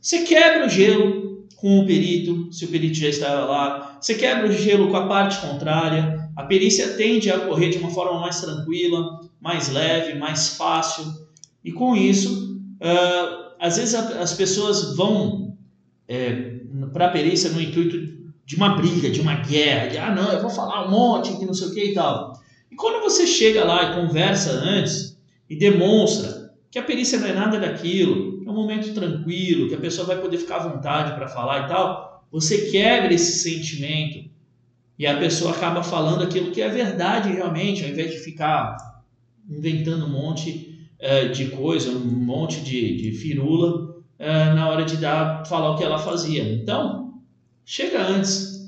você quebra o gelo com o perito, se o perito já estava lá, você quebra o gelo com a parte contrária, a perícia tende a ocorrer de uma forma mais tranquila, mais leve, mais fácil, e com isso, uh, às vezes a, as pessoas vão é, para a perícia no intuito de uma briga, de uma guerra, de ah não, eu vou falar um monte que não sei o que e tal. E quando você chega lá e conversa antes e demonstra que a perícia não é nada daquilo, é um momento tranquilo, que a pessoa vai poder ficar à vontade para falar e tal, você quebra esse sentimento e a pessoa acaba falando aquilo que é verdade realmente, ao invés de ficar inventando um monte uh, de coisa, um monte de, de firula uh, na hora de dar, falar o que ela fazia. Então, chega antes,